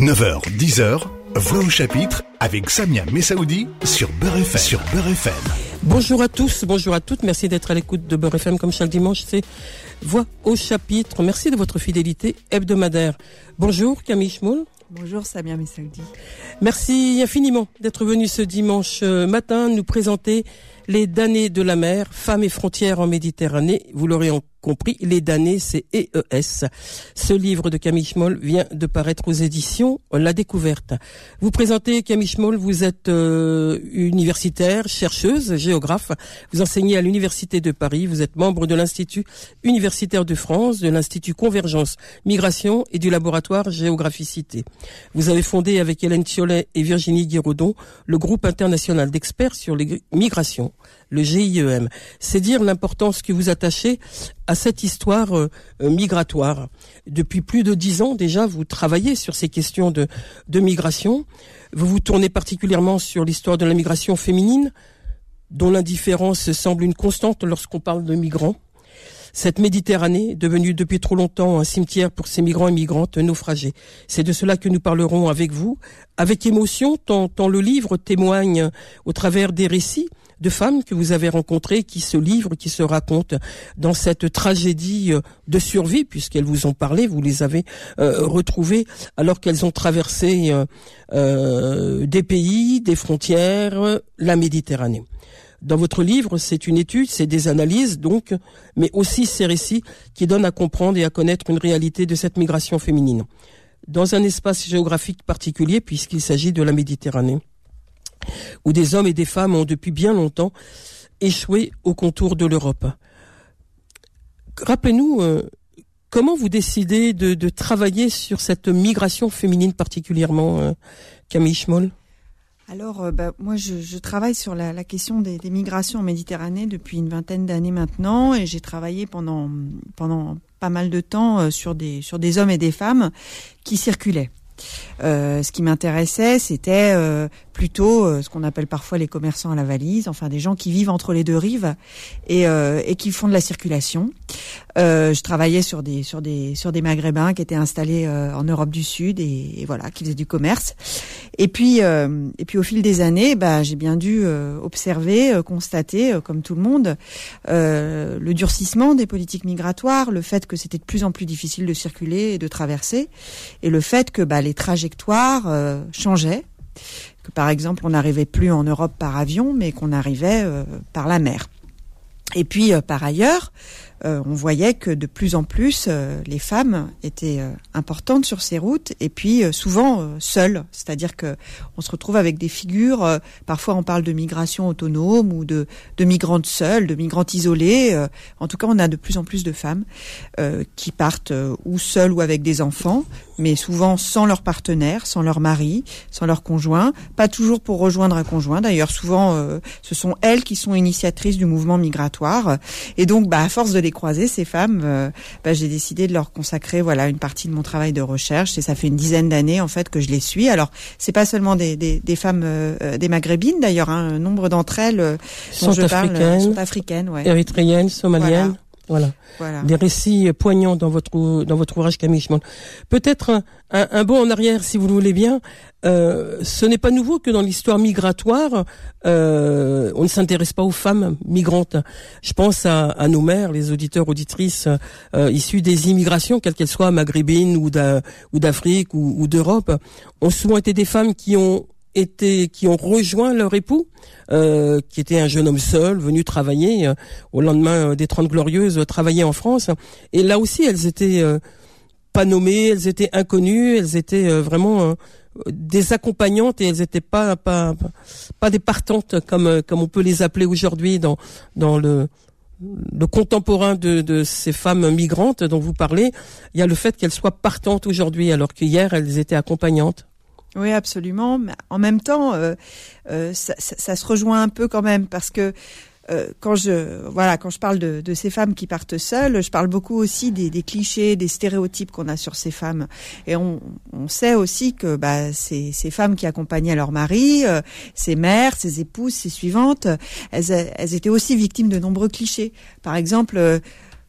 9h, 10h, Voix au chapitre avec Samia Messaoudi sur Beurre FM. Sur Beurre FM. Bonjour à tous, bonjour à toutes. Merci d'être à l'écoute de Beurre FM comme chaque dimanche. C'est Voix au chapitre. Merci de votre fidélité hebdomadaire. Bonjour Camille Schmoul. Bonjour Samia Messaoudi. Merci infiniment d'être venu ce dimanche euh, matin nous présenter les damnés de la mer, femmes et frontières en Méditerranée. Vous l'aurez compris, les damnés, c'est EES. Ce livre de Camille Schmoll vient de paraître aux éditions La Découverte. Vous présentez Camille Schmoll, vous êtes euh, universitaire, chercheuse, géographe. Vous enseignez à l'Université de Paris. Vous êtes membre de l'Institut universitaire de France, de l'Institut Convergence Migration et du laboratoire Géographicité. Vous avez fondé avec Hélène Thiollet et Virginie Guiraudon le groupe international d'experts sur les migrations le GIEM. C'est dire l'importance que vous attachez à cette histoire euh, euh, migratoire. Depuis plus de dix ans déjà, vous travaillez sur ces questions de, migration. Vous vous tournez particulièrement sur l'histoire de la migration féminine, dont l'indifférence semble une constante lorsqu'on parle de migrants. Cette Méditerranée, devenue depuis trop longtemps un cimetière pour ces migrants et migrantes naufragés. C'est de cela que nous parlerons avec vous, avec émotion, tant le livre témoigne au travers des récits de femmes que vous avez rencontrées qui se livrent, qui se racontent dans cette tragédie euh, de survie, puisqu'elles vous ont parlé, vous les avez euh, retrouvées alors qu'elles ont traversé euh, des pays, des frontières, la Méditerranée. Dans votre livre, c'est une étude, c'est des analyses donc, mais aussi ces récits qui donnent à comprendre et à connaître une réalité de cette migration féminine dans un espace géographique particulier puisqu'il s'agit de la Méditerranée où des hommes et des femmes ont depuis bien longtemps échoué au contour de l'Europe. Rappelez-nous euh, comment vous décidez de, travailler sur cette migration féminine particulièrement, euh, Camille Schmoll? Alors, euh, bah, moi, je, travaille sur la, question des, migrations en Méditerranée depuis une vingtaine d'années maintenant, et j'ai travaillé pendant pas mal de temps sur des hommes et des femmes qui circulaient. Ce qui m'intéressait, c'était plutôt euh, ce qu'on appelle parfois les commerçants à la valise, enfin des gens qui vivent entre les deux rives et, et qui font de la circulation. je travaillais sur des sur des sur des Maghrébins qui étaient installés en Europe du Sud et, voilà, qui faisaient du commerce. Et puis et puis au fil des années, bah, j'ai bien dû observer, constater, comme tout le monde, le durcissement des politiques migratoires, le fait que c'était de plus en plus difficile de circuler et de traverser, et le fait que bah, les trajectoires euh, changeaient, que par exemple on n'arrivait plus en Europe par avion, mais qu'on arrivait euh, par la mer. Et puis euh, par ailleurs, euh, on voyait que de plus en plus euh, les femmes étaient euh, importantes sur ces routes et puis souvent seules, c'est-à-dire que on se retrouve avec des figures. parfois, on parle de migration autonome ou de, de migrantes seules, de migrantes isolées. en tout cas, on a de plus en plus de femmes qui partent ou seules ou avec des enfants, mais souvent sans leur partenaire, sans leur mari, sans leur conjoint, pas toujours pour rejoindre un conjoint. D'ailleurs, souvent, ce sont elles qui sont initiatrices du mouvement migratoire. Et donc, bah, à force de les croisé ces femmes, euh, bah, j'ai décidé de leur consacrer voilà une partie de mon travail de recherche. Et ça fait une dizaine d'années en fait que je les suis. Alors c'est pas seulement des, des, des femmes euh, euh, des maghrébines d'ailleurs. Hein, un nombre d'entre elles sont, je africaines, parle, sont africaines, ouais. érythréennes, somaliennes. Voilà. Voilà. Des récits poignants dans votre dans votre ouvrage Camille Peut-être un, un, bond en arrière, si vous le voulez bien. Euh, ce n'est pas nouveau que dans l'histoire migratoire, euh, on ne s'intéresse pas aux femmes migrantes. Je pense à, à nos mères, les auditeurs auditrices euh, issus des immigrations, quelles qu'elles soient maghrébines ou d'Afrique ou, ou d'Europe, ont souvent été des femmes qui ont été, qui ont rejoint leur époux, euh, qui était un jeune homme seul, venu travailler euh, au lendemain des Trente Glorieuses, travailler en France. Et là aussi, elles étaient pas nommées, elles étaient inconnues, elles étaient vraiment des accompagnantes et elles étaient pas pas pas des partantes comme comme on peut les appeler aujourd'hui dans dans le le contemporain de, de ces femmes migrantes dont vous parlez, il y a le fait qu'elles soient partantes aujourd'hui alors qu'hier elles étaient accompagnantes. Oui, absolument. Mais en même temps, euh, euh, ça, se rejoint un peu quand même parce que euh, quand je voilà quand je parle de, ces femmes qui partent seules, je parle beaucoup aussi des, clichés, des stéréotypes qu'on a sur ces femmes. Et on, sait aussi que bah, ces, ces femmes qui accompagnaient leur mari, euh, ces mères, ces épouses, ces suivantes, elles, elles étaient aussi victimes de nombreux clichés. Par exemple, euh,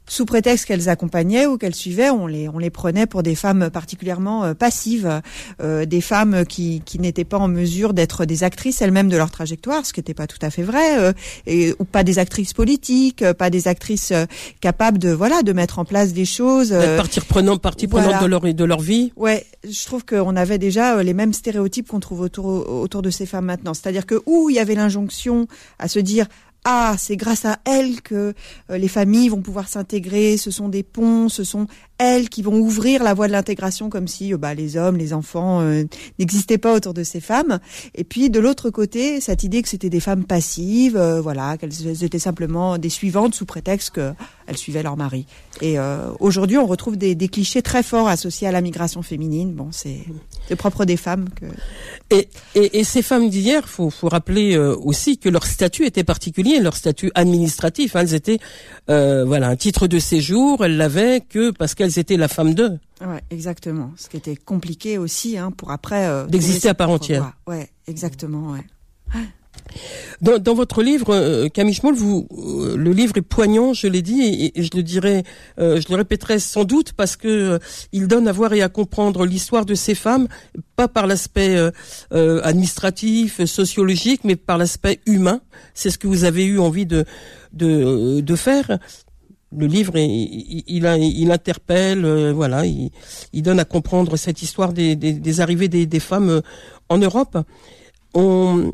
sous prétexte qu'elles accompagnaient ou qu'elles suivaient, on les, on les prenait pour des femmes particulièrement euh, passives, euh, des femmes qui, qui n'étaient pas en mesure d'être des actrices elles-mêmes de leur trajectoire, ce qui n'était pas tout à fait vrai, euh, et, ou pas des actrices politiques, pas des actrices capables de voilà de mettre en place des choses. partie prenante, partie prenante de leur de leur vie. Ouais, je trouve qu'on avait déjà les mêmes stéréotypes qu'on trouve autour autour de ces femmes maintenant. C'est-à-dire que où il y avait l'injonction à se dire ah, c'est grâce à elles que euh, les familles vont pouvoir s'intégrer, ce sont des ponts, ce sont elles qui vont ouvrir la voie de l'intégration comme si euh, bah, les hommes, les enfants euh, n'existaient pas autour de ces femmes. Et puis de l'autre côté, cette idée que c'était des femmes passives, voilà, qu'elles étaient simplement des suivantes sous prétexte qu'elles suivaient leur mari. Et aujourd'hui, on retrouve des, clichés très forts associés à la migration féminine. Bon, c'est le propre des femmes. Et, et, ces femmes d'hier, faut, faut rappeler aussi que leur statut était particulier leur statut administratif. Elles étaient, euh, voilà, un titre de séjour. Elles l'avaient que parce qu'elles étaient la femme d'eux. Ouais, exactement. Ce qui était compliqué aussi, hein, pour après euh, d'exister à part entière. Ouais, exactement. Ouais. Dans, dans, votre livre, euh, Camille Schmoll, vous, euh, le livre est poignant, je l'ai dit, et, je le dirai, euh, je le répéterai sans doute parce que il donne à voir et à comprendre l'histoire de ces femmes, pas par l'aspect administratif, sociologique, mais par l'aspect humain. C'est ce que vous avez eu envie de de, de faire. Le livre, il, interpelle, voilà, il, donne à comprendre cette histoire des, arrivées des, femmes en Europe. On,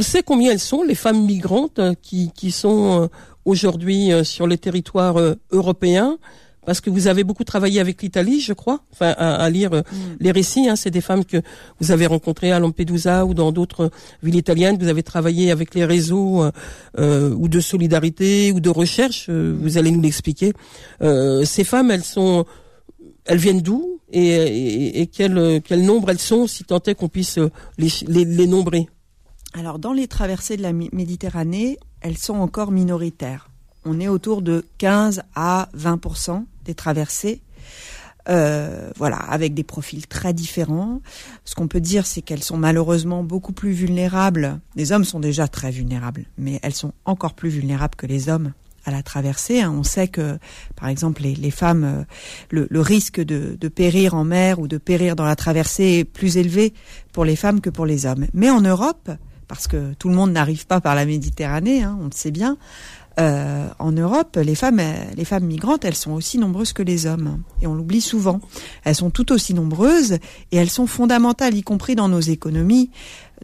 sait combien elles sont, les femmes migrantes euh, qui, qui sont euh, aujourd'hui euh, sur les territoires européens parce que vous avez beaucoup travaillé avec l'Italie, je crois, enfin à, lire mm. les récits. Hein, c'est des femmes que vous avez rencontrées à Lampedusa ou dans d'autres villes italiennes. Vous avez travaillé avec les réseaux ou de solidarité ou de recherche. vous allez nous l'expliquer. ces femmes, elles sont, elles viennent d'où et, et, quel, quel nombre elles sont, si tant est qu'on puisse les, les, les nombrer? Alors dans les traversées de la Méditerranée, elles sont encore minoritaires. On est autour de 15 à 20% des traversées. Euh, voilà, avec des profils très différents. Ce qu'on peut dire, c'est qu'elles sont malheureusement beaucoup plus vulnérables. Les hommes sont déjà très vulnérables, mais elles sont encore plus vulnérables que les hommes à la traversée. Hein. On sait que, par exemple, les, femmes, euh, le, risque de, de, périr en mer ou de périr dans la traversée est plus élevé pour les femmes que pour les hommes. Mais en Europe, parce que tout le monde n'arrive pas par la Méditerranée, hein, on le sait bien. Euh, en Europe, les femmes, les femmes migrantes, elles sont aussi nombreuses que les hommes, et on l'oublie souvent. Elles sont tout aussi nombreuses et elles sont fondamentales, y compris dans nos économies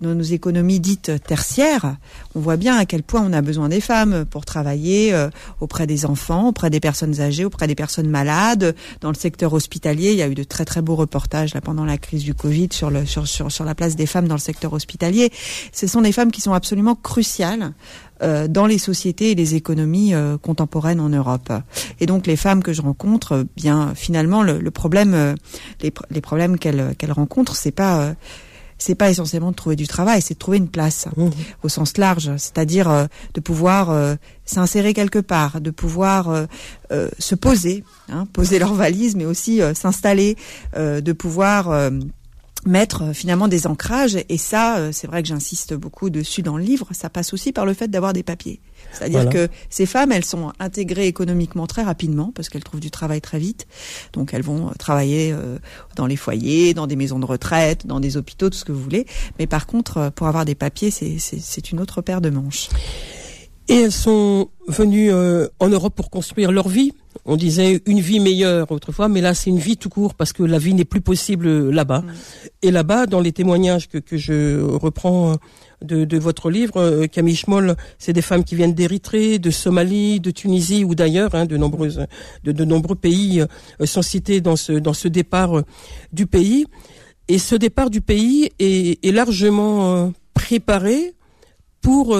dans nos économies dites tertiaires, on voit bien à quel point on a besoin des femmes pour travailler euh, auprès des enfants, auprès des personnes âgées, auprès des personnes malades. Dans le secteur hospitalier, il y a eu de très très beaux reportages là pendant la crise du Covid sur le sur sur, sur la place des femmes dans le secteur hospitalier. Ce sont des femmes qui sont absolument cruciales euh, dans les sociétés et les économies euh, contemporaines en Europe. Et donc les femmes que je rencontre, bien finalement le, le problème, les, les problèmes qu'elles qu'elles rencontrent, c'est pas c'est pas essentiellement de trouver du travail, c'est de trouver une place mmh. au sens large, c'est-à-dire euh, de pouvoir euh, s'insérer quelque part, de pouvoir euh, se poser, hein, poser leur valise, mais aussi s'installer, de pouvoir mettre finalement des ancrages. Et ça, c'est vrai que j'insiste beaucoup dessus dans le livre, ça passe aussi par le fait d'avoir des papiers. C'est-à-dire que ces femmes, elles sont intégrées économiquement très rapidement parce qu'elles trouvent du travail très vite. Donc elles vont euh, travailler euh, dans les foyers, dans des maisons de retraite, dans des hôpitaux, tout ce que vous voulez. Mais par contre, euh, pour avoir des papiers, c'est une autre paire de manches. Et elles sont venues en Europe pour construire leur vie. On disait une vie meilleure autrefois, mais là c'est une vie tout court parce que la vie n'est plus possible là-bas. Mm. Et là-bas, dans les témoignages que, que je reprends de, de votre livre, euh, Camille Schmoll, c'est des femmes qui viennent d'Érythrée, de Somalie, de Tunisie ou d'ailleurs, hein, de nombreuses, de, de, nombreux pays euh, sont cités dans ce dans ce départ euh, du pays. Et ce départ du pays est, est largement préparé pour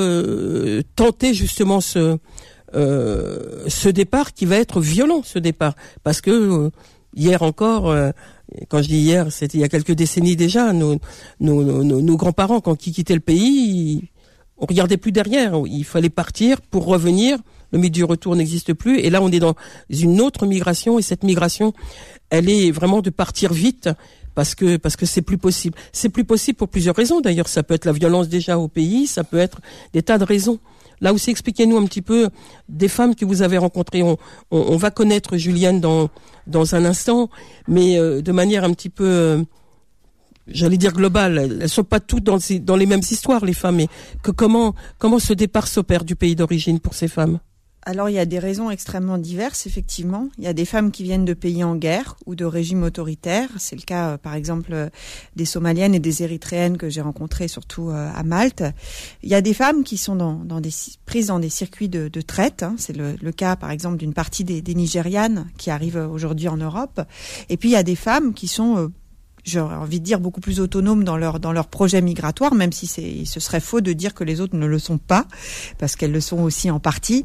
tenter justement ce ce départ qui va être violent, ce départ, parce que hier encore quand je dis hier, c'était il y a quelques décennies déjà, nos, grands-parents, quand ils quittaient le pays, on regardait plus derrière. Il fallait partir pour revenir. Le mythe du retour n'existe plus. Et là, on est dans une autre migration. Et cette migration, elle est vraiment de partir vite parce que parce que c'est plus possible. C'est plus possible pour plusieurs raisons. D'ailleurs, ça peut être la violence déjà au pays, ça peut être des tas de raisons. Là aussi, expliquez-nous un petit peu des femmes que vous avez rencontrées. On, va connaître Julienne dans dans un instant, mais euh, de manière un petit peu, euh, j'allais dire globale. Elles sont pas toutes dans, dans les mêmes histoires, les femmes. Mais que comment comment ce départ s'opère du pays d'origine pour ces femmes? Alors il y a des raisons extrêmement diverses, effectivement. Il y a des femmes qui viennent de pays en guerre ou de régimes autoritaires. C'est le cas, euh, par exemple, euh, des Somaliennes et des Érythréennes que j'ai rencontrées surtout euh, à Malte. Il y a des femmes qui sont dans, des, prises dans des circuits de, traite. Hein. C'est le, cas, par exemple, d'une partie des Nigérianes qui arrivent aujourd'hui en Europe. Et puis il y a des femmes qui sont j'aurais envie de dire, beaucoup plus autonomes dans leur dans leur projet migratoire, même si c'est ce serait faux de dire que les autres ne le sont pas, parce qu'elles le sont aussi en partie.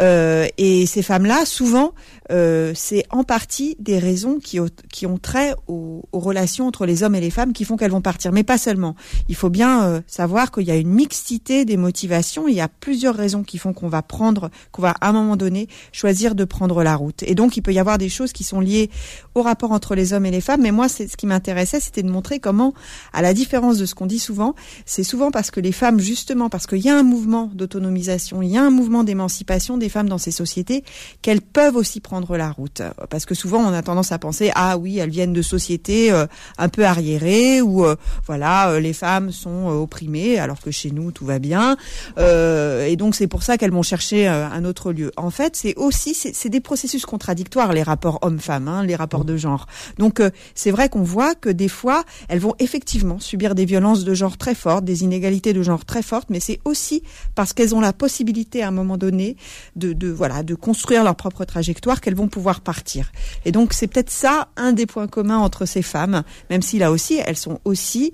Euh, et ces femmes-là, souvent, euh, c'est en partie des raisons qui, qui ont trait aux, aux, relations entre les hommes et les femmes qui font qu'elles vont partir, mais pas seulement. Il faut bien euh, savoir qu'il y a une mixité des motivations. Il y a plusieurs raisons qui font qu'on va prendre, qu'on va à un moment donné choisir de prendre la route. Et donc, il peut y avoir des choses qui sont liées au rapport entre les hommes et les femmes. Mais moi, c'est ce qui m'intéresse c'était de montrer comment, à la différence de ce qu'on dit souvent, c'est souvent parce que les femmes, justement, parce qu'il y a un mouvement d'autonomisation, il y a un mouvement d'émancipation des femmes dans ces sociétés, qu'elles peuvent aussi prendre la route. Parce que souvent, on a tendance à penser, ah oui, elles viennent de sociétés euh, un peu arriérées, où, euh, voilà, euh, les femmes sont opprimées, alors que chez nous, tout va bien. et donc, c'est pour ça qu'elles vont chercher un autre lieu. En fait, c'est aussi, c'est des processus contradictoires, les rapports hommes-femmes, hein, les rapports de genre. Donc, c'est vrai qu'on voit que des fois, elles vont effectivement subir des violences de genre très fortes, des inégalités de genre très fortes, mais c'est aussi parce qu'elles ont la possibilité à un moment donné de, de voilà de construire leur propre trajectoire qu'elles vont pouvoir partir. Et donc c'est peut-être ça un des points communs entre ces femmes, même si là aussi elles sont aussi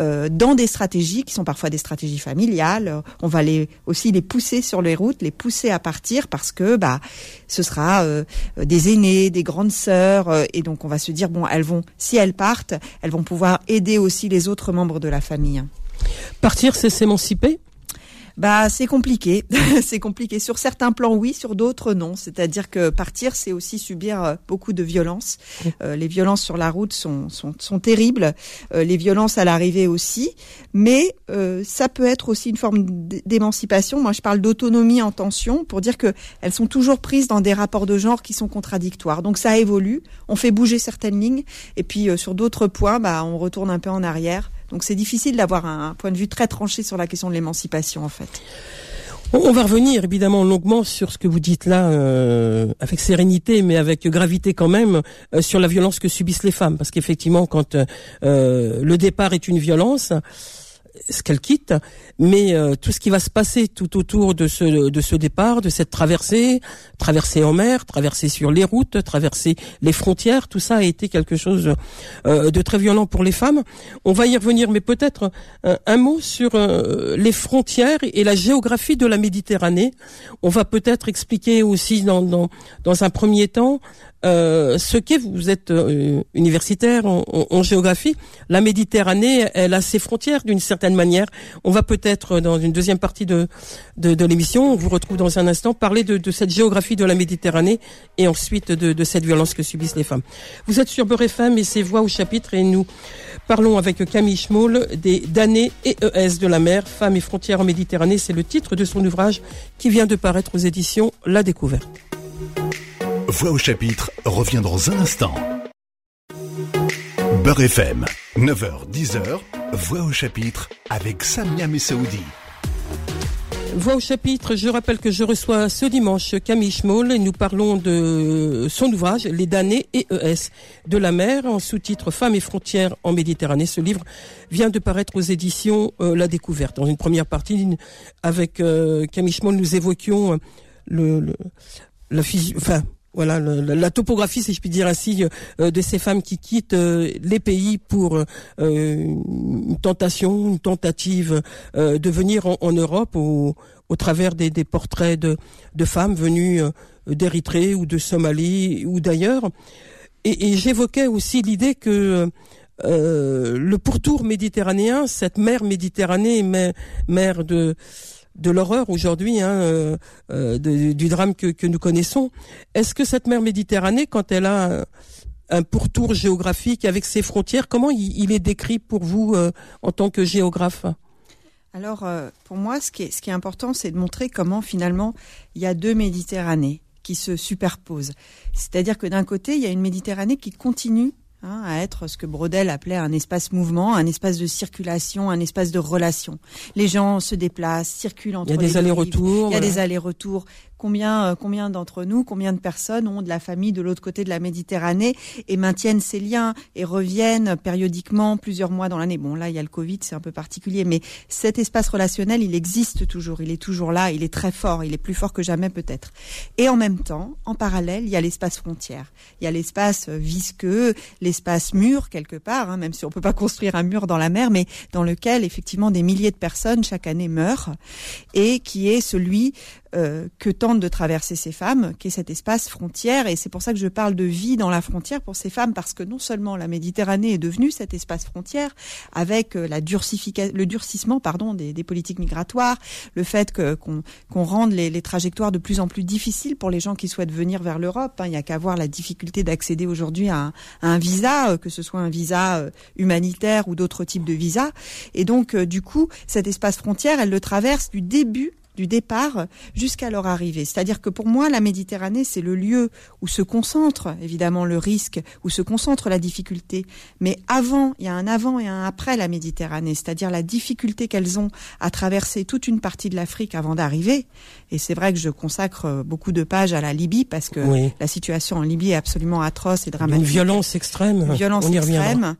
euh, dans des stratégies qui sont parfois des stratégies familiales. On va les aussi les pousser sur les routes, les pousser à partir parce que bah ce sera euh, des aînés, des grandes sœurs, euh, et donc on va se dire bon elles vont si elles partent elles vont pouvoir aider aussi les autres membres de la famille. Partir, c'est s'émanciper? Bah c'est compliqué, c'est compliqué. Sur certains plans oui, sur d'autres non. C'est-à-dire que partir, c'est aussi subir euh, beaucoup de violences. Euh, les violences sur la route sont sont, sont terribles. Euh, les violences à l'arrivée aussi, mais ça peut être aussi une forme d'émancipation. Moi, je parle d'autonomie en tension pour dire que elles sont toujours prises dans des rapports de genre qui sont contradictoires. Donc ça évolue. On fait bouger certaines lignes, et puis sur d'autres points, bah on retourne un peu en arrière. Donc c'est difficile d'avoir un point de vue très tranché sur la question de l'émancipation en fait. On va revenir évidemment longuement sur ce que vous dites là, euh, avec sérénité, mais avec gravité quand même, euh, sur la violence que subissent les femmes. Parce qu'effectivement, quand euh, le départ est une violence, ce qu'elle quitte, mais euh, tout ce qui va se passer tout autour de ce de ce départ, de cette traversée, traversée en mer, traversée sur les routes, traversée les frontières, tout ça a été quelque chose euh, de très violent pour les femmes. On va y revenir, mais peut-être euh, un mot sur les frontières et la géographie de la Méditerranée. On va peut-être expliquer aussi dans dans dans un premier temps euh, ce qu'est, vous êtes euh, universitaire en, géographie, la Méditerranée, elle a ses frontières d'une certaine manière. On va peut-être dans une deuxième partie de, de, l'émission, on vous retrouve dans un instant, parler de, cette géographie de la Méditerranée et ensuite de, cette violence que subissent les femmes. Vous êtes sur Beurre FM et ses voix au chapitre et nous parlons avec Camille Schmoll des damnés et ES de la mer, Femmes et frontières en Méditerranée. C'est le titre de son ouvrage qui vient de paraître aux éditions La Découverte. Voix au chapitre revient dans un instant. Beurre FM, 9h-10h, Voix au chapitre avec Samia Messaoudi. Voix au chapitre, je rappelle que je reçois ce dimanche Camille Schmoll et nous parlons de son ouvrage Les damnés et ES de la mer en sous-titre Femmes et frontières en Méditerranée. Ce livre vient de paraître aux éditions euh, La Découverte. Dans une première partie, avec euh, Camille Schmoll, nous évoquions le, le la enfin voilà la, topographie, si je puis dire ainsi, euh, de ces femmes qui quittent euh, les pays pour euh, une tentation, une tentative de venir en, Europe au, au, travers des, des portraits de, de, femmes venues d'Érythrée ou de Somalie ou d'ailleurs. Et, et j'évoquais aussi l'idée que le pourtour méditerranéen, cette mer Méditerranée, mer de de l'horreur aujourd'hui, hein, euh, euh, du drame que, nous connaissons. Est-ce que cette mer Méditerranée, quand elle a un, pourtour géographique avec ses frontières, comment il, est décrit pour vous euh, en tant que géographe? Alors, pour moi, ce qui est important, c'est de montrer comment finalement il y a deux Méditerranées qui se superposent. C'est-à-dire que d'un côté, il y a une Méditerranée qui continue Hein, à être ce que Brodel appelait un espace mouvement, un espace de circulation, un espace de relation. Les gens se déplacent, circulent entre Il y a des allers-retours. Il y a des allers-retours combien, euh, combien d'entre nous, combien de personnes ont de la famille de l'autre côté de la Méditerranée et maintiennent ces liens et reviennent périodiquement plusieurs mois dans l'année. Bon, là, il y a le Covid, c'est un peu particulier, mais cet espace relationnel, il existe toujours, il est toujours là, il est très fort, il est plus fort que jamais peut-être. Et en même temps, en parallèle, il y a l'espace frontière. Il y a l'espace euh, visqueux, l'espace mur quelque part, hein, même si on peut pas construire un mur dans la mer, mais dans lequel effectivement des milliers de personnes chaque année meurent et qui est celui euh, que tentent de traverser ces femmes, qui est cet espace frontière. Et c'est pour ça que je parle de vie dans la frontière pour ces femmes, parce que non seulement la Méditerranée est devenue cet espace frontière, avec euh, la le durcissement pardon, des, politiques migratoires, le fait qu'on, rende les, les, trajectoires de plus en plus difficiles pour les gens qui souhaitent venir vers l'Europe. Hein. Il n'y a qu'à voir la difficulté d'accéder aujourd'hui à, à, un visa, euh, que ce soit un visa humanitaire ou d'autres types de visas. Et donc, du coup, cet espace frontière, elle le traverse du début du départ jusqu'à leur arrivée. C'est-à-dire que pour moi, la Méditerranée, c'est le lieu où se concentre évidemment le risque, où se concentre la difficulté. Mais avant, il y a un avant et un après la Méditerranée, c'est-à-dire la difficulté qu'elles ont à traverser toute une partie de l'Afrique avant d'arriver. Et c'est vrai que je consacre beaucoup de pages à la Libye parce que la situation en Libye est absolument atroce et dramatique. Une violence extrême. Une violence extrême.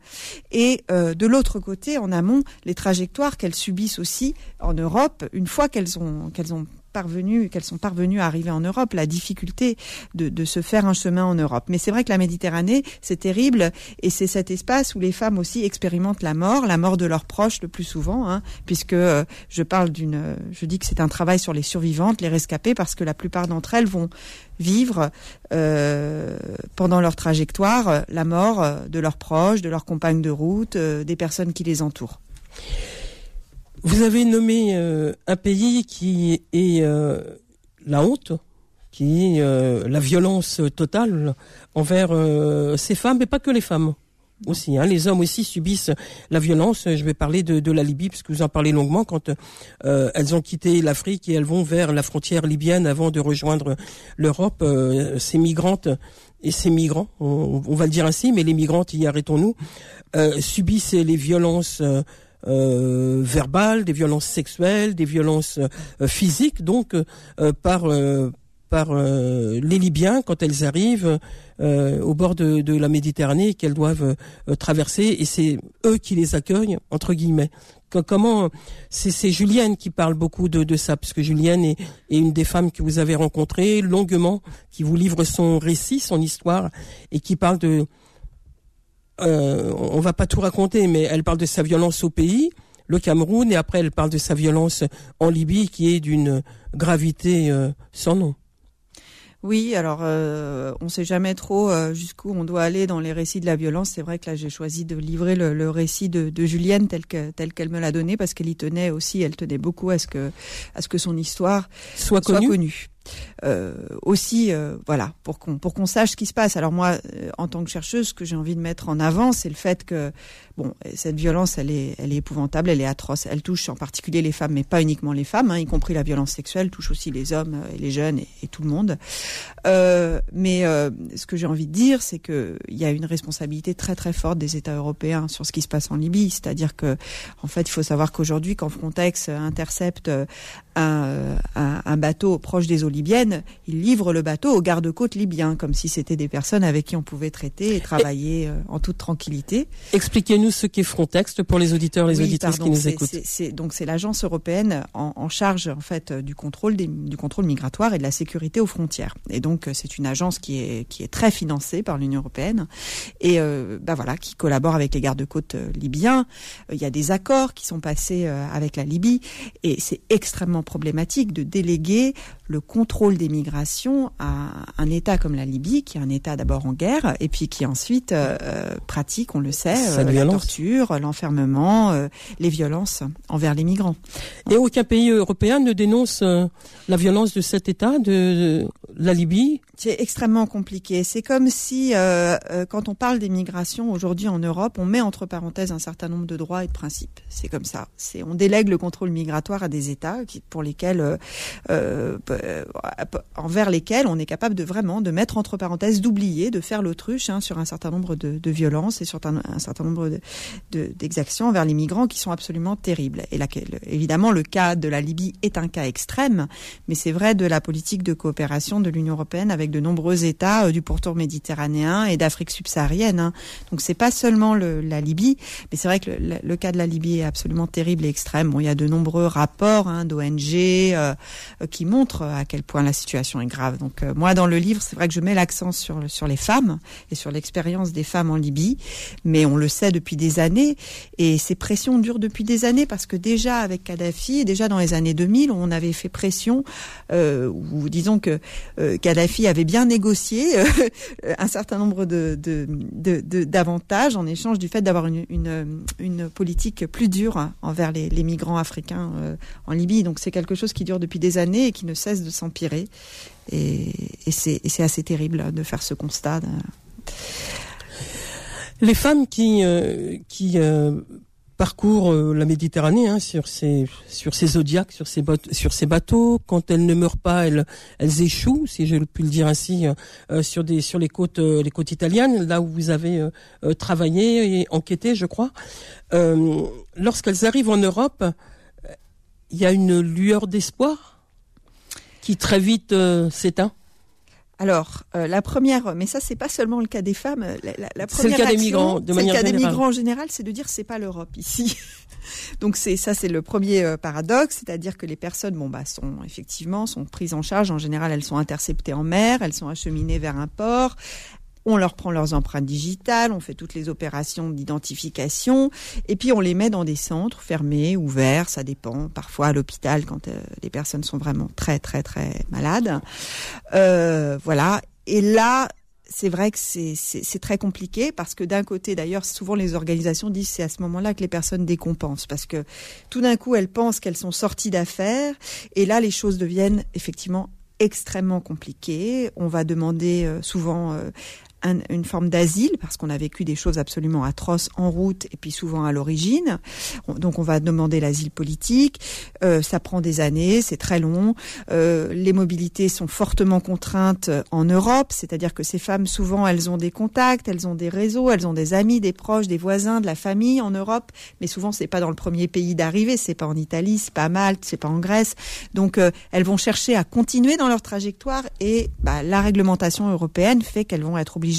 Et euh, de l'autre côté, en amont, les trajectoires qu'elles subissent aussi en Europe, une fois qu'elles ont qu'elles ont parvenues, qu'elles sont parvenues à arriver en Europe, la difficulté de, se faire un chemin en Europe. Mais c'est vrai que la Méditerranée, c'est terrible, et c'est cet espace où les femmes aussi expérimentent la mort, la mort de leurs proches le plus souvent, hein, puisque euh, je parle d'une, je dis que c'est un travail sur les survivantes, les rescapées, parce que la plupart d'entre elles vont vivre euh, pendant leur trajectoire la mort de leurs proches, de leurs compagnes de route, euh, des personnes qui les entourent. Vous avez nommé euh, un pays qui est euh, la honte, qui est euh, la violence totale envers ces femmes, mais pas que les femmes aussi. Hein. Les hommes aussi subissent la violence. Je vais parler de, de la Libye, puisque vous en parlez longuement, quand elles ont quitté l'Afrique et elles vont vers la frontière libyenne avant de rejoindre l'Europe. ces migrantes et ces migrants, on, on, va le dire ainsi, mais les migrantes, y arrêtons-nous, subissent les violences euh, verbales, des violences sexuelles, des violences euh, physiques, donc euh, par par les Libyens quand elles arrivent au bord de, la Méditerranée qu'elles doivent traverser et c'est eux qui les accueillent entre guillemets. comment c'est Julienne qui parle beaucoup de, de ça parce que Julienne est, est, une des femmes que vous avez rencontrées longuement, qui vous livre son récit, son histoire et qui parle de euh, on va pas tout raconter, mais elle parle de sa violence au pays, le Cameroun, et après elle parle de sa violence en Libye, qui est d'une gravité euh, sans nom. Oui, alors euh, on ne sait jamais trop euh, jusqu'où on doit aller dans les récits de la violence. C'est vrai que là j'ai choisi de livrer le, récit de, Julienne tel que tel qu'elle me l'a donné parce qu'elle y tenait aussi, elle tenait beaucoup à ce que à ce que son histoire soit, connue. Aussi, euh, voilà, pour qu'on pour qu'on sache ce qui se passe. Alors moi, euh, en tant que chercheuse, ce que j'ai envie de mettre en avant, c'est le fait que bon, cette violence, elle est elle est épouvantable, elle est atroce. Elle touche en particulier les femmes, mais pas uniquement les femmes, hein, y compris la violence sexuelle, touche aussi les hommes et les jeunes et, tout le monde. mais ce que j'ai envie de dire, c'est que il y a une responsabilité très très forte des États européens sur ce qui se passe en Libye. C'est-à-dire que, en fait, il faut savoir qu'aujourd'hui, quand Frontex intercepte un, un, un bateau proche des eaux libyennes, il livre le bateau aux gardes-côtes libyens, comme si c'était des personnes avec qui on pouvait traiter et travailler euh, en toute tranquillité. Expliquez-nous ce qu'est Frontex pour les auditeurs, les auditrices qui nous écoutent. C'est, donc c'est l'agence européenne en, en, charge en fait du contrôle des, du contrôle migratoire et de la sécurité aux frontières. Et donc c'est une agence qui est qui est très financée par l'Union européenne et euh, bah voilà qui collabore avec les gardes-côtes euh, libyens. Il y a des accords qui sont passés avec la Libye et c'est extrêmement problématique de déléguer le contrôle des migrations à un État comme la Libye, qui est un État d'abord en guerre, et puis qui ensuite euh, euh, pratique, on le sait, euh, la torture, l'enfermement, les violences envers les migrants. Et aucun pays européen ne dénonce la violence de cet État, de, la Libye C'est extrêmement compliqué. C'est comme si, euh, euh, quand on parle des migrations aujourd'hui en Europe, on met entre parenthèses un certain nombre de droits et de principes. C'est comme ça. C'est on délègue le contrôle migratoire à des États qui, pour lesquels, euh, envers lesquels on est capable de vraiment de mettre entre parenthèses, d'oublier, de faire l'autruche hein, sur un certain nombre de, violences et sur un, certain nombre d'exactions de, envers les migrants qui sont absolument terribles. Et là, évidemment, le cas de la Libye est un cas extrême, mais c'est vrai de la politique de coopération de l'Union européenne avec de nombreux États euh, du pourtour méditerranéen et d'Afrique subsaharienne. Hein. Donc c'est pas seulement le, la Libye, mais c'est vrai que le, le, cas de la Libye est absolument terrible et extrême. Bon, il y a de nombreux rapports hein, d'ONG euh, euh, qui montrent à quel point la situation est grave. Donc euh, moi, dans le livre, c'est vrai que je mets l'accent sur sur les femmes et sur l'expérience des femmes en Libye, mais on le sait depuis des années et ces pressions durent depuis des années parce que déjà avec Kadhafi, déjà dans les années 2000, on avait fait pression, euh, ou disons que euh, Kadhafi avait bien négocié euh, un certain nombre de, d'avantages en échange du fait d'avoir une, une, politique plus dure envers les, migrants africains euh, en Libye. Donc c'est quelque chose qui dure depuis des années et qui ne cesse de s'empirer. Et, c'est assez terrible de faire ce constat. Les femmes qui, qui parcourent euh, la Méditerranée hein, sur ces sur ces zodiacs, sur ces sur ces bateaux. Quand elles ne meurent pas, elles elles échouent, si je puis le dire ainsi, euh, euh, sur des sur les côtes les côtes italiennes, là où vous avez travaillé et enquêté, je crois. Lorsqu'elles arrivent en Europe, il y a une lueur d'espoir qui très vite s'éteint. Alors, euh, la première, mais ça c'est pas seulement le cas des femmes. La, la, première c'est le cas des migrants, de manière le cas des migrants en général, c'est de dire c'est pas l'Europe ici. Donc c'est ça, c'est le premier euh, paradoxe, c'est-à-dire que les personnes, bon bah, sont effectivement sont prises en charge. En général, elles sont interceptées en mer, elles sont acheminées vers un port, on leur prend leurs empreintes digitales, on fait toutes les opérations d'identification, et puis on les met dans des centres fermés, ouverts, ça dépend, parfois à l'hôpital quand euh, les personnes sont vraiment très très très malades. Euh, voilà. Et là, c'est vrai que c'est très compliqué parce que d'un côté, d'ailleurs, souvent les organisations disent c'est à ce moment-là que les personnes décompensent parce que tout d'un coup elles pensent qu'elles sont sorties d'affaires et là les choses deviennent effectivement extrêmement compliquées. On va demander euh, souvent une forme d'asile parce qu'on a vécu des choses absolument atroces en route et puis souvent à l'origine. Donc on va demander l'asile politique. Euh, ça prend des années, c'est très long. Euh, les mobilités sont fortement contraintes en Europe, c'est-à-dire que ces femmes souvent elles ont des contacts, elles ont des réseaux, elles ont des amis, des proches, des voisins, de la famille en Europe, mais souvent c'est pas dans le premier pays d'arrivée, c'est pas en Italie, c'est pas à Malte, c'est pas en Grèce. Donc euh, elles vont chercher à continuer dans leur trajectoire et bah, la réglementation européenne fait qu'elles vont être obligées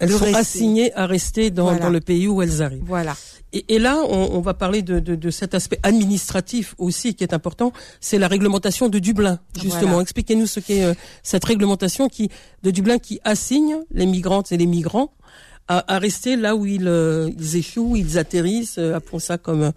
elles sont assignées à rester dans, dans, le pays où elles arrivent. Voilà. Et, et là, on, on, va parler de, de, de, cet aspect administratif aussi qui est important. C'est la réglementation de Dublin, justement. Expliquez-nous ce qu'est euh, cette réglementation qui de Dublin qui assigne les migrantes et les migrants à, à rester là où ils, euh, ils échouent, ils atterrissent, euh, appelons ça comme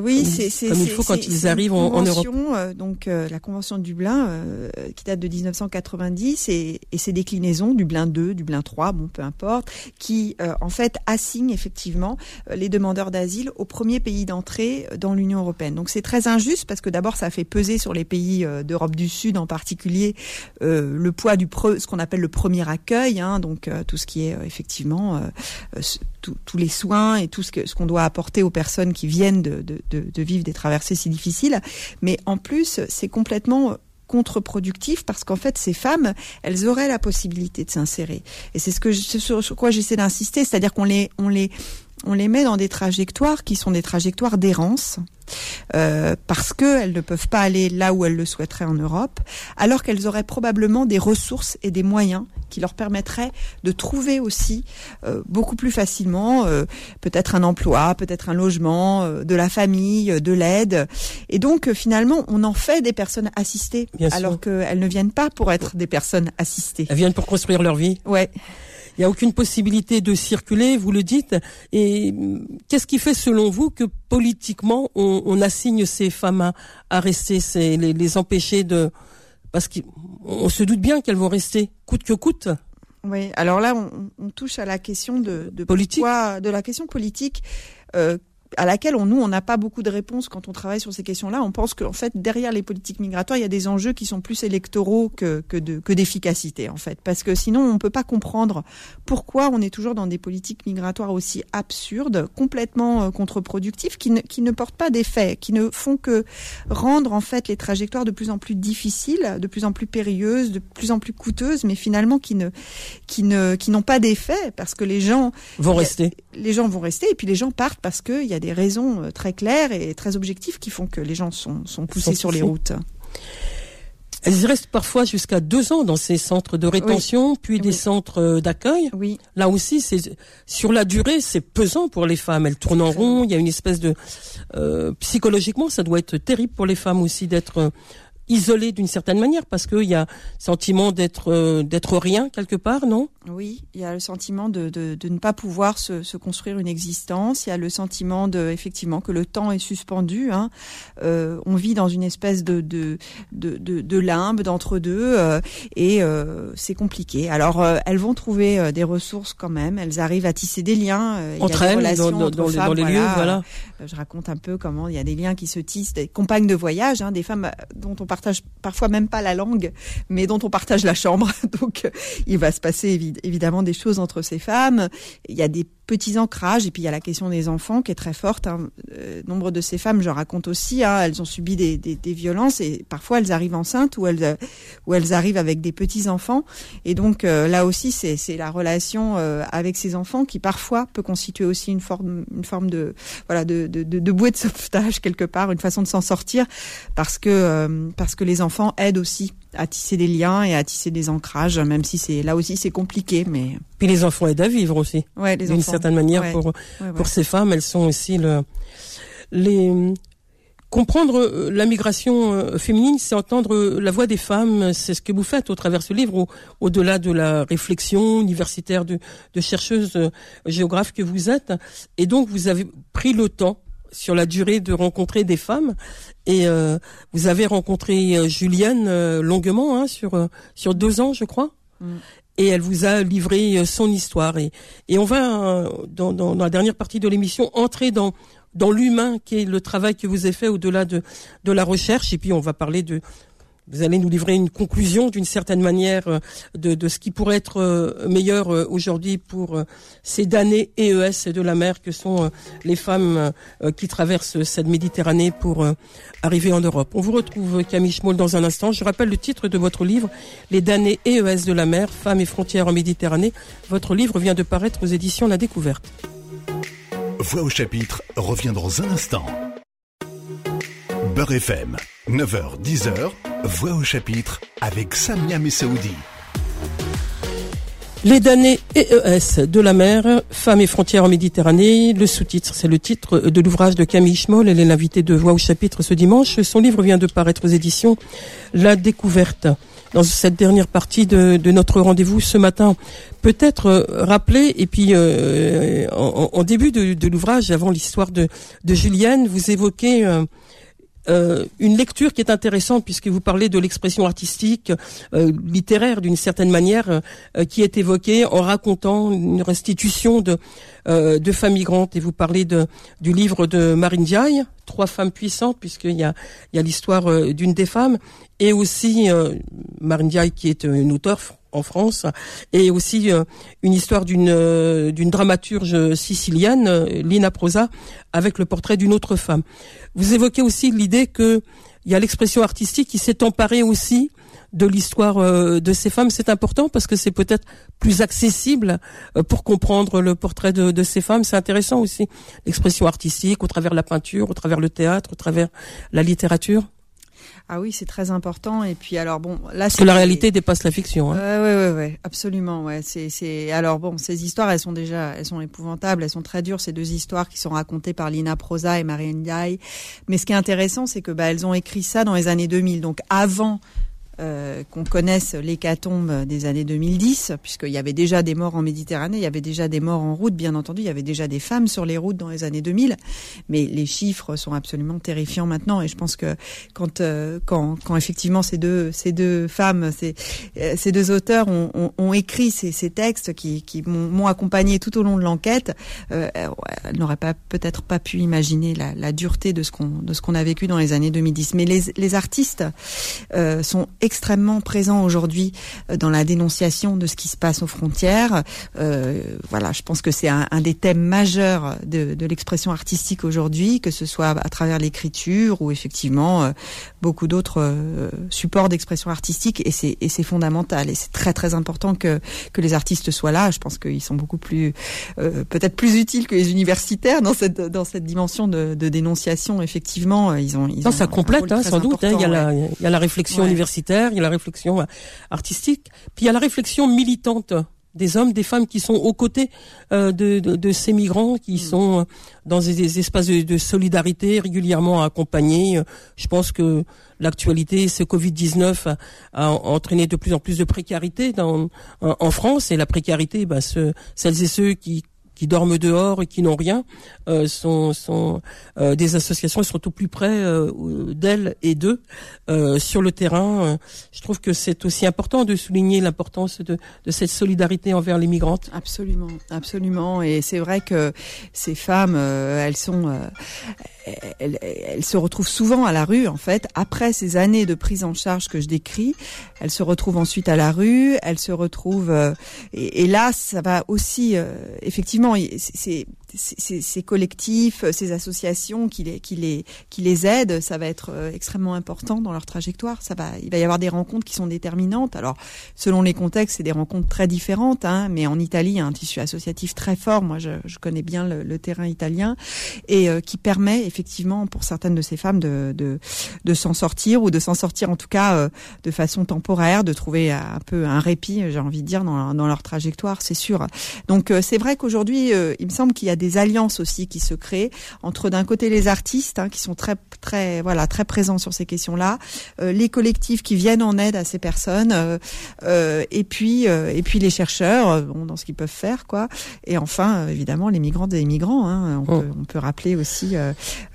oui, c'est comme il faut quand ils arrivent en, en, Europe. Euh, donc euh, la convention de Dublin euh, qui date de 1990 et, et ses déclinaisons Dublin 2, Dublin 3, bon peu importe, qui en fait assignent effectivement les demandeurs d'asile au premier pays d'entrée dans l'Union européenne. Donc c'est très injuste parce que d'abord ça fait peser sur les pays d'Europe du Sud en particulier le poids du ce qu'on appelle le premier accueil, hein, donc tout ce qui est effectivement tous les soins et tout ce qu'on ce qu'on doit apporter aux personnes qui viennent de, de, de, vivre des traversées si difficiles. Mais en plus, c'est complètement contre-productif parce qu'en fait ces femmes elles auraient la possibilité de s'insérer et c'est ce que sur, quoi j'essaie d'insister c'est-à-dire qu'on les on les on les met dans des trajectoires qui sont des trajectoires d'errance euh, parce qu'elles ne peuvent pas aller là où elles le souhaiteraient en Europe, alors qu'elles auraient probablement des ressources et des moyens qui leur permettraient de trouver aussi euh, beaucoup plus facilement euh, peut-être un emploi, peut-être un logement, euh, de la famille, euh, de l'aide. Et donc euh, finalement, on en fait des personnes assistées, Bien alors qu'elles ne viennent pas pour être des personnes assistées. Elles viennent pour construire leur vie. Ouais. Il n'y a aucune possibilité de circuler, vous le dites. Et qu'est-ce qui fait, selon vous, que politiquement, on, on assigne ces femmes à, à rester, les, les empêcher de... Parce qu'on se doute bien qu'elles vont rester, coûte que coûte. Oui, alors là, on, on touche à la question de, de politique, pourquoi, de la question politique. Euh, à laquelle on, nous, on n'a pas beaucoup de réponses quand on travaille sur ces questions-là. On pense qu'en fait, derrière les politiques migratoires, il y a des enjeux qui sont plus électoraux que, que, de, que d'efficacité, en fait. Parce que sinon, on ne peut pas comprendre pourquoi on est toujours dans des politiques migratoires aussi absurdes, complètement euh, contre-productives, qui ne, qui ne portent pas d'effet, qui ne font que rendre, en fait, les trajectoires de plus en plus difficiles, de plus en plus périlleuses, de plus en plus coûteuses, mais finalement qui ne, qui ne, qui n'ont pas d'effet parce que les gens vont rester. Les gens vont rester et puis les gens partent parce qu'il y a des raisons euh, très claires et très objectives qui font que les gens sont, sont poussés sur les routes. Elles restent parfois jusqu'à deux ans dans ces centres de rétention, puis des centres euh, d'accueil. Oui. Là aussi, c'est sur la durée, c'est pesant pour les femmes. Elles tournent en rond. Il y a une espèce de euh, psychologiquement, ça doit être terrible pour les femmes aussi d'être isolé d'une certaine manière parce qu'il y a sentiment d'être euh, d'être rien quelque part, non? Oui, il y a le sentiment de, de, de ne pas pouvoir se, se, construire une existence. Il y a le sentiment de effectivement que le temps est suspendu. Hein. Euh, on vit dans une espèce de de de, de, limbe d'entre deux euh, et euh, c'est compliqué. Alors euh, elles vont trouver des ressources quand même. Elles arrivent à tisser des liens entre elles, dans, dans, dans, les, lieux. Voilà. Je raconte un peu comment il y a des liens qui se tissent, des compagnes de voyage, hein, des femmes dont on partage parfois même pas la langue, mais dont on partage la chambre. Donc, il va se passer évidemment des choses entre ces femmes. Il y a des petits ancrages. Et puis il y a la question des enfants qui est très forte. Hein. Euh, nombre de ces femmes, je raconte aussi, hein, elles ont subi des, violences et parfois elles arrivent enceintes ou elles, arrivent avec des petits enfants. Et donc euh, là aussi, c'est la relation euh, avec ces enfants qui parfois peut constituer aussi une forme, de voilà de, bouée de sauvetage quelque part, une façon de s'en sortir parce que les enfants aident aussi à tisser des liens et à tisser des ancrages, même si c'est là aussi c'est compliqué, mais puis les enfants aident à vivre aussi. Ouais, d'une certaine manière pour pour ces femmes, elles sont aussi le les comprendre euh, la migration euh, féminine, c'est entendre la voix des femmes. C'est ce que vous faites au travers de ce livre, au-delà de la réflexion universitaire de, de chercheuse euh, géographe que vous êtes. Et donc, vous avez pris le temps sur la durée de rencontrer des femmes. Et euh, vous avez rencontré euh, Julienne euh, longuement, hein, sur sur deux ans, je crois. Mm. Et elle vous a livré son histoire. Et, et on va, dans, dans, dans la dernière partie de l'émission, entrer dans dans l'humain qui est le travail que vous avez fait au-delà de de la recherche. Et puis on va parler de vous allez nous livrer une conclusion d'une certaine manière euh, de, ce qui pourrait être euh, meilleur euh, aujourd'hui pour ces damnés EES de la mer que sont les femmes qui traversent cette Méditerranée pour arriver en Europe. On vous retrouve Camille Schmoll dans un instant. Je rappelle le titre de votre livre, Les damnés EES de la mer, femmes et frontières en Méditerranée. Votre livre vient de paraître aux éditions La Découverte. Voix au chapitre revient dans un instant. Beurre FM, 9h, 10h, Voix au chapitre avec Samia Messaoudi. Les damnés EES de la mer, femmes et frontières en Méditerranée. Le sous-titre, c'est le titre de l'ouvrage de Camille Schmoll. Elle est l'invitée de Voix au chapitre ce dimanche. Son livre vient de paraître aux éditions La Découverte. Dans cette dernière partie de, notre rendez-vous ce matin, peut-être euh, rappeler, et puis euh, en, début de, l'ouvrage, avant l'histoire de, Julienne, vous évoquez... Euh, euh, une lecture qui est intéressante puisque vous parlez de l'expression artistique, euh, littéraire d'une certaine manière, euh, qui est évoquée en racontant une restitution de de femmes migrantes. Et vous parlez de du livre de Marine Diaye, Trois femmes puissantes, puisqu'il y a il y a l'histoire d'une des femmes, et aussi Marine Diaye qui est une auteure en France, et aussi une histoire d'une d'une dramaturge sicilienne, Lina Prosa, avec le portrait d'une autre femme. Vous évoquez aussi l'idée que il y a l'expression artistique qui s'est emparée aussi de l'histoire euh, de ces femmes. C'est important parce que c'est peut-être plus accessible euh, pour comprendre le portrait de, de ces femmes. C'est intéressant aussi l'expression artistique au travers de la peinture, au travers le théâtre, au travers la littérature. Ah oui, c'est très important. Et puis alors bon, là, parce que la réalité dépasse la fiction. Hein. Ouais, ouais, ouais, absolument. Ouais, c'est, c'est. Alors bon, ces histoires, elles sont déjà, elles sont épouvantables, elles sont très dures. Ces deux histoires qui sont racontées par Lina Prosa et Marianne Ndiaye. Mais ce qui est intéressant, c'est que bah, elles ont écrit ça dans les années 2000, donc avant euh, qu'on connaisse l'hécatombe des années 2010, puisqu'il y avait déjà des morts en Méditerranée, il y avait déjà des morts en route, bien entendu, il y avait déjà des femmes sur les routes dans les années 2000, mais les chiffres sont absolument terrifiants maintenant, et je pense que quand euh, quand, quand effectivement ces deux ces deux femmes, ces, euh, ces deux auteurs ont, écrit ces, textes qui, m'ont accompagné tout au long de l'enquête, elles n'auraient peut-être pas pu imaginer la, dureté de ce qu'on de a vécu dans les années 2010. Mais les, les artistes sont extrêmement présents aujourd'hui euh, dans la dénonciation de ce qui se passe aux frontières. Euh, voilà, je pense que c'est un, un, des thèmes majeurs de, de l'expression artistique aujourd'hui, que ce soit à travers l'écriture ou effectivement euh, beaucoup d'autres euh, supports d'expression artistique, et c'est et c'est fondamental et c'est très très important que que les artistes soient là. Je pense qu'ils sont beaucoup plus euh, peut-être plus utiles que les universitaires dans cette dans cette dimension de, de dénonciation. Effectivement, ils ont ils non, ont ça complète hein, sans doute. Hein, il y a ouais. y a la réflexion Ouais. universitaire, il y a la réflexion euh, artistique, puis il y a la réflexion militante des hommes, des femmes qui sont aux côtés euh, de, de, de ces migrants, qui sont euh, dans des, des espaces de, de solidarité régulièrement accompagnés. Je pense que l'actualité, ce Covid-19 a, a entraîné de plus en plus de précarité dans, en, en France, et la précarité, bah, ce, celles et ceux qui qui dorment dehors et qui n'ont rien euh, sont, sont euh, des associations sont au plus près euh, d'elles et d'eux euh, sur le terrain. Euh, je trouve que c'est aussi important de souligner l'importance de, de cette solidarité envers les migrantes. Absolument, absolument. Et c'est vrai que ces femmes, euh, elles sont, elles, elles, se retrouvent souvent à la rue. En fait, après ces années de prise en charge que je décris, elles se retrouvent ensuite à la rue. Elles se retrouvent, et, et, là, ça va aussi, euh, effectivement, c'est ces, collectifs, ces associations qui les, qui les, qui les aident, ça va être euh, extrêmement important dans leur trajectoire. Ça va, il va y avoir des rencontres qui sont déterminantes. Alors, selon les contextes, c'est des rencontres très différentes, hein, mais en Italie, il y a un tissu associatif très fort. Moi, je, je connais bien le, le, terrain italien et euh, qui permet effectivement pour certaines de ces femmes de, de, de s'en sortir ou de s'en sortir en tout cas euh, de façon temporaire, de trouver un peu un répit, j'ai envie de dire, dans, dans leur trajectoire, c'est sûr. Donc, euh, c'est vrai qu'aujourd'hui, euh, il me semble qu'il y a des alliances aussi qui se créent entre d'un côté les artistes hein, qui sont très très voilà très présents sur ces questions-là, euh, les collectifs qui viennent en aide à ces personnes, euh, et puis et puis les chercheurs bon, dans ce qu'ils peuvent faire quoi, et enfin évidemment les migrantes et les migrants. Hein, on, oh. peut, on peut rappeler aussi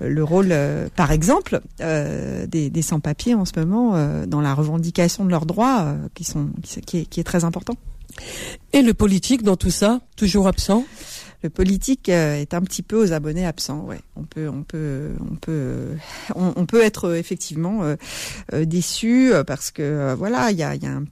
le rôle par exemple des, des sans-papiers en ce moment dans la revendication de leurs droits qui sont qui est, qui est très important. Et le politique dans tout ça, toujours absent? Le politique est un petit peu aux abonnés absents. Ouais, on peut, on peut, on peut, on, peut être effectivement euh, déçu parce que voilà, il y a, y a un,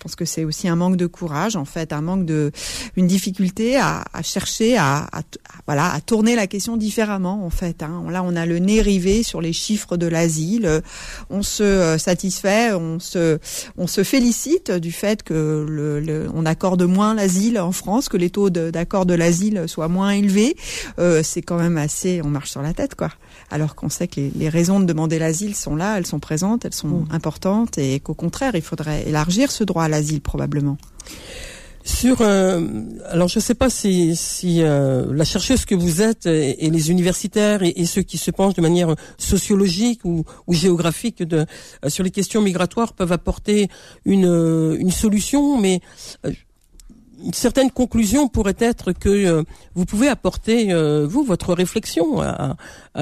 pense que c'est aussi un manque de courage, en fait, un manque de, une difficulté à, à chercher à, à, voilà, à tourner la question différemment, en fait. Hein. Là, on a le nez rivé sur les chiffres de l'asile. On se satisfait, on se, on se félicite du fait que le, le on accorde moins l'asile en France, que les taux d'accord de, de l'asile soient moins élevés. Euh, c'est quand même assez, on marche sur la tête, quoi. Alors qu'on sait que les, les, raisons de demander l'asile sont là, elles sont présentes, elles sont mmh. importantes, et qu'au contraire, il faudrait élargir ce droit à l'asile probablement. Sur, euh, alors je ne sais pas si, si euh, la chercheuse que vous êtes et, et les universitaires et, et, ceux qui se penchent de manière sociologique ou, ou géographique de, euh, sur les questions migratoires peuvent apporter une, euh, une solution, mais euh, une certaine conclusion pourrait être que euh, vous pouvez apporter, euh, vous, votre réflexion à,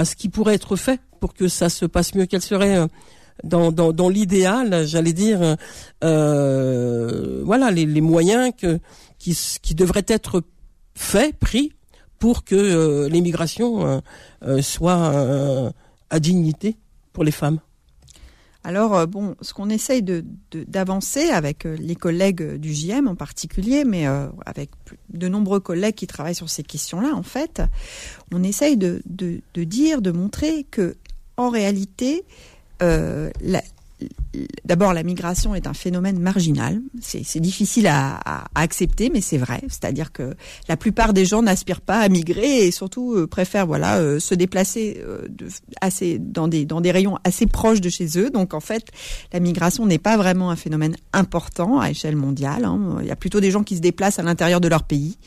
ce qui pourrait être fait pour que ça se passe mieux. Quel serait euh, dans, dans, l'idéal, j'allais dire, voilà, les, moyens que, qui, qui devraient être faits, pris, pour que l'immigration soit à dignité pour les femmes. Alors, bon, ce qu'on essaye d'avancer avec euh, les collègues du JM en particulier, mais euh, avec de nombreux collègues qui travaillent sur ces questions-là, en fait, on essaye de, dire, de montrer que, en réalité, euh, la, D'abord, la migration est un phénomène marginal. C'est difficile à, à, à, accepter, mais c'est vrai. C'est-à-dire que la plupart des gens n'aspirent pas à migrer et surtout euh, préfèrent voilà euh, se déplacer euh, assez dans des dans des rayons assez proches de chez eux. Donc en fait, la migration n'est pas vraiment un phénomène important à échelle mondiale. Hein. Il y a plutôt des gens qui se déplacent à l'intérieur de leur pays.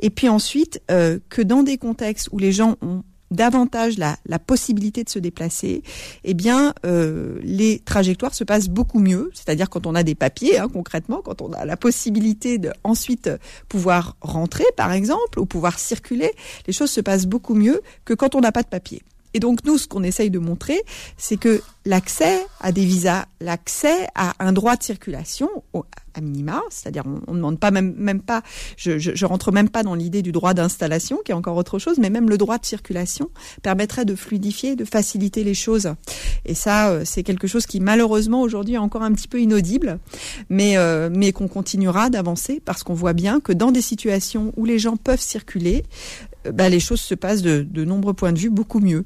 Et puis ensuite, euh, que dans des contextes où les gens ont davantage la, la, possibilité de se déplacer, eh bien, euh, les trajectoires se passent beaucoup mieux. C'est-à-dire quand on a des papiers, hein, concrètement, quand on a la possibilité de ensuite pouvoir rentrer, par exemple, ou pouvoir circuler, les choses se passent beaucoup mieux que quand on n'a pas de papier. Et donc nous, ce qu'on essaye de montrer, c'est que l'accès à des visas, l'accès à un droit de circulation, à minima, c'est-à-dire on ne demande pas même, même pas, je, je, rentre même pas dans l'idée du droit d'installation, qui est encore autre chose, mais même le droit de circulation permettrait de fluidifier, de faciliter les choses. Et ça, euh, c'est quelque chose qui malheureusement aujourd'hui est encore un petit peu inaudible, mais, euh, mais qu'on continuera d'avancer parce qu'on voit bien que dans des situations où les gens peuvent circuler, bah, les choses se passent de nombreux points de vue beaucoup mieux.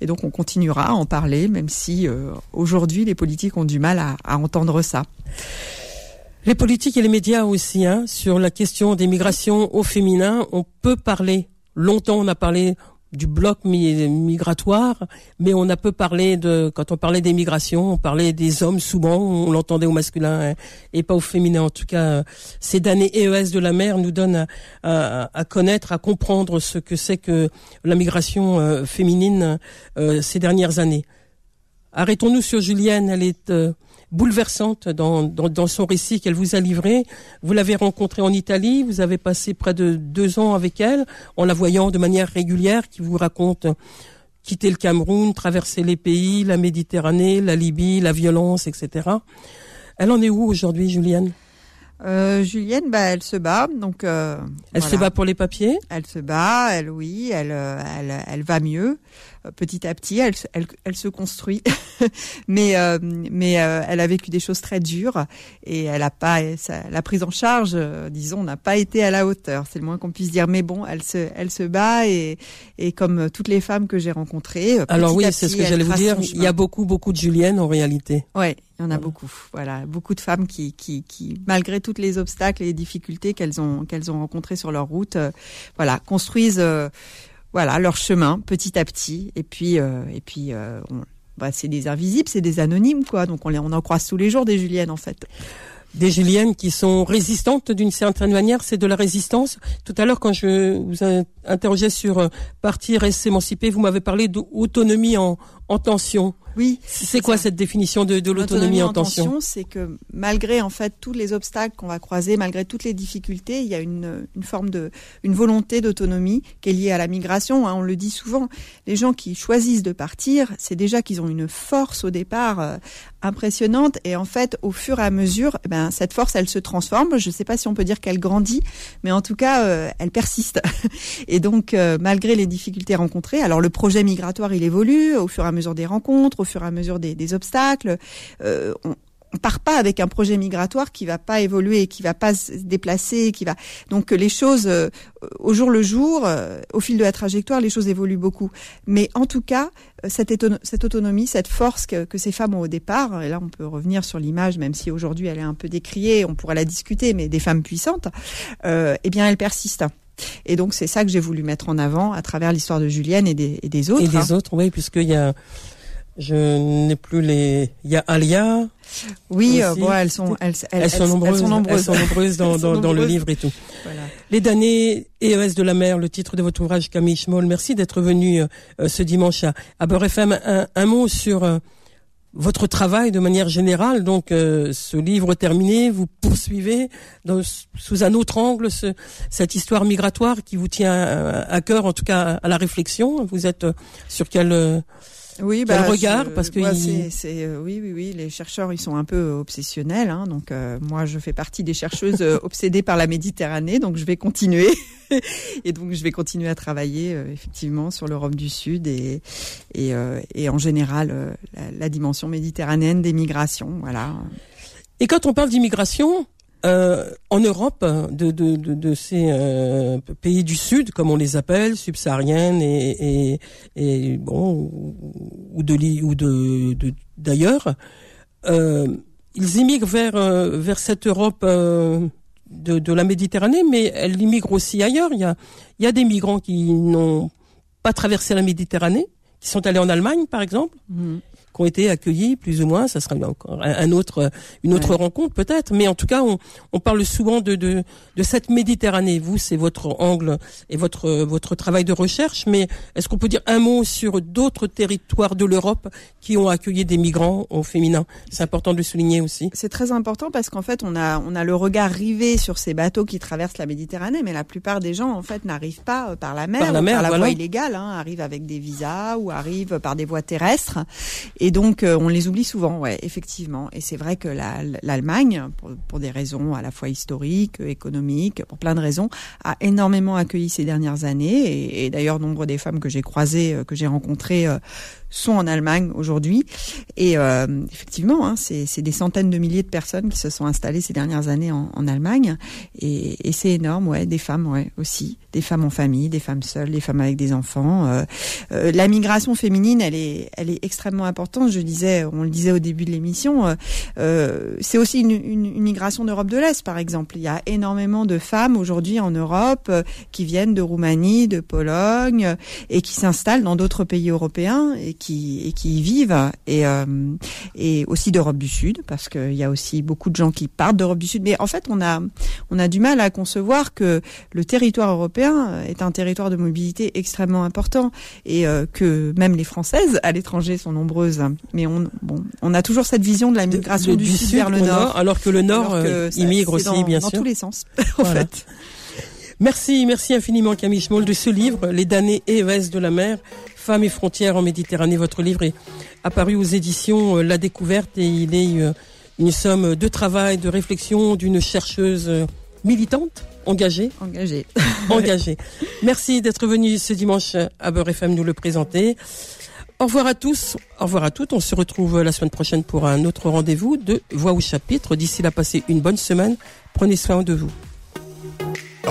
Et donc on continuera à en parler, même si euh, aujourd'hui les politiques ont du mal à, entendre ça. Les politiques et les médias aussi, hein, sur la question des migrations au féminin, on peut parler. Longtemps on a parlé du bloc migratoire, mais on a peu parlé de quand on parlait des migrations, on parlait des hommes souvent, on l'entendait au masculin et pas au féminin. En tout cas, ces damnés EES de la mer nous donnent à, à, connaître, à comprendre ce que c'est que la migration euh, féminine euh, ces dernières années. Arrêtons-nous sur Julienne, elle est euh, bouleversante dans, dans, dans son récit qu'elle vous a livré. Vous l'avez rencontrée en Italie, vous avez passé près de deux ans avec elle, en la voyant de manière régulière, qui vous raconte quitter le Cameroun, traverser les pays, la Méditerranée, la Libye, la violence, etc. Elle en est où aujourd'hui, Julienne euh, Julienne, bah, elle se bat, donc. Euh, elle voilà. se bat pour les papiers? Elle se bat, elle oui, elle, euh, elle, elle va mieux. Euh, petit à petit, elle, elle, elle se construit, mais euh, mais euh, elle a vécu des choses très dures et elle a pas ça, la prise en charge, disons, n'a pas été à la hauteur. C'est le moins qu'on puisse dire. Mais bon, elle se elle se bat et et comme toutes les femmes que j'ai rencontrées. Alors oui, c'est ce que j'allais vous dire. Il y a beaucoup beaucoup de Julienne en réalité. Ouais, il y en a voilà. beaucoup. Voilà, beaucoup de femmes qui qui qui malgré toutes les obstacles et les difficultés qu'elles ont qu'elles ont rencontrées sur leur route, euh, voilà, construisent euh, voilà leur chemin petit à petit et puis euh, et puis on, bah, c'est des invisibles, c'est des anonymes quoi. Donc on les on en croise tous les jours des Juliennes en fait des Juliennes qui sont résistantes d'une certaine manière, c'est de la résistance. Tout à l'heure, quand je vous interrogeais sur partir et s'émanciper, vous m'avez parlé d'autonomie en, en tension. Oui. C'est quoi ça. cette définition de, de l'autonomie en tension, tension C'est que malgré en fait tous les obstacles qu'on va croiser, malgré toutes les difficultés, il y a une, une forme de une volonté d'autonomie qui est liée à la migration. Hein, on le dit souvent. Les gens qui choisissent de partir, c'est déjà qu'ils ont une force au départ euh, impressionnante et en fait au fur et à mesure, eh ben cette force elle se transforme. Je ne sais pas si on peut dire qu'elle grandit, mais en tout cas euh, elle persiste. et donc euh, malgré les difficultés rencontrées, alors le projet migratoire il évolue au fur et à mesure des rencontres au fur et à mesure des, obstacles. Euh, on, on part pas avec un projet migratoire qui va pas évoluer, qui va pas se déplacer, qui va donc les choses euh, au jour le jour, euh, au fil de la trajectoire, les choses évoluent beaucoup. Mais en tout cas, cette, autonomie, cette force que, que, ces femmes ont au départ, et là on peut revenir sur l'image, même si aujourd'hui elle est un peu décriée, on pourrait la discuter, mais des femmes puissantes, euh, eh bien elle persiste. Et donc c'est ça que j'ai voulu mettre en avant à travers l'histoire de Julienne et des, et des autres. Et des hein. autres, oui, puisqu'il y a je n'ai plus les. Il y a Alia. Oui, euh, bon, elles sont, elles, elles, elles, sont nombreuses, elles sont nombreuses, elles sont nombreuses dans, dans, dans, le livre et tout. Voilà. Les damnés EES de la mer, le titre de votre ouvrage, Camille Schmoll. Merci d'être venu euh, ce dimanche à, à Beurre FM. Un, un, mot sur euh, votre travail de manière générale. Donc, euh, ce livre terminé, vous poursuivez sous un autre angle ce, cette histoire migratoire qui vous tient à, à, cœur, en tout cas à la réflexion. Vous êtes sur quel oui, bah, regard parce que il... c'est, euh, oui, oui, oui, les chercheurs ils sont un peu obsessionnels. Hein, donc euh, moi, je fais partie des chercheuses euh, obsédées par la Méditerranée, donc je vais continuer et donc je vais continuer à travailler euh, effectivement sur l'Europe du Sud et et, et en général la, la, dimension méditerranéenne des migrations, voilà. Et quand on parle d'immigration, euh, en Europe, de, de, de, de ces euh, pays du Sud, comme on les appelle, subsahariennes et, et, et bon, ou de ou de d'ailleurs, euh, ils immigrent vers vers cette Europe de, de la Méditerranée, mais elle immigre aussi ailleurs. Il y a il y a des migrants qui n'ont pas traversé la Méditerranée, qui sont allés en Allemagne, par exemple. Mmh qui ont été accueillis plus ou moins. Ça sera encore un autre, une autre rencontre peut-être, mais en tout cas, on, on parle souvent de, de, de cette Méditerranée. Vous, c'est votre angle et votre votre travail de recherche, mais est-ce qu'on peut dire un mot sur d'autres territoires de l'Europe qui ont accueilli des migrants au féminin? C'est important de le souligner aussi. C'est très important parce qu'en fait, on a on a le regard rivé sur ces bateaux qui traversent la Méditerranée, mais la plupart des gens en fait n'arrivent pas par la mer, par la, mer, par la voie illégale, hein, arrivent avec des visas ou arrivent par des voies terrestres. Et donc, euh, on les oublie souvent, ouais, effectivement. Et c'est vrai que l'Allemagne, pour, pour, des raisons à la fois historiques, économiques, pour plein de raisons, a énormément accueilli ces dernières années. Et, et d'ailleurs, nombre des femmes que j'ai croisées, euh, que j'ai rencontrées, euh, sont en Allemagne aujourd'hui. Et euh, effectivement, hein, c'est des centaines de milliers de personnes qui se sont installées ces dernières années en, en Allemagne. Et, et c'est énorme, ouais, des femmes, ouais, aussi, des femmes en famille, des femmes seules, des femmes avec des enfants. Euh, euh, la migration féminine, elle est, elle est extrêmement importante. Je disais, on le disait au début de l'émission, euh, euh c'est aussi une, une, une migration d'Europe de l'Est, par exemple. Il y a énormément de femmes aujourd'hui en Europe qui viennent de Roumanie, de Pologne et qui s'installent dans d'autres pays européens et qui et qui y vivent et euh, et aussi d'Europe du Sud parce qu'il y a aussi beaucoup de gens qui partent d'Europe du Sud. Mais en fait on a on a du mal à concevoir que le territoire européen est un territoire de mobilité extrêmement important et euh, que même les françaises à l'étranger sont nombreuses. Mais on bon on a toujours cette vision de la migration du, du, sud, vers le nord, nord, alors que le nord euh, immigre aussi dans, bien dans sûr. tous les sens en Voilà. fait. Merci, merci infiniment Camille Schmoll de ce livre, Les damnés et Ouest de la mer, Femmes et frontières en Méditerranée. Votre livre est apparu aux éditions euh, La Découverte et il est euh, une somme de travail, de réflexion d'une chercheuse euh, militante, engagée, engagé engagée. Merci d'être venu ce dimanche à Beurre FM nous le présenter. Au revoir à tous, au revoir à toutes. On se retrouve la semaine prochaine pour un autre rendez-vous de Voix au chapitre. D'ici là, passez une bonne semaine. Prenez soin de vous.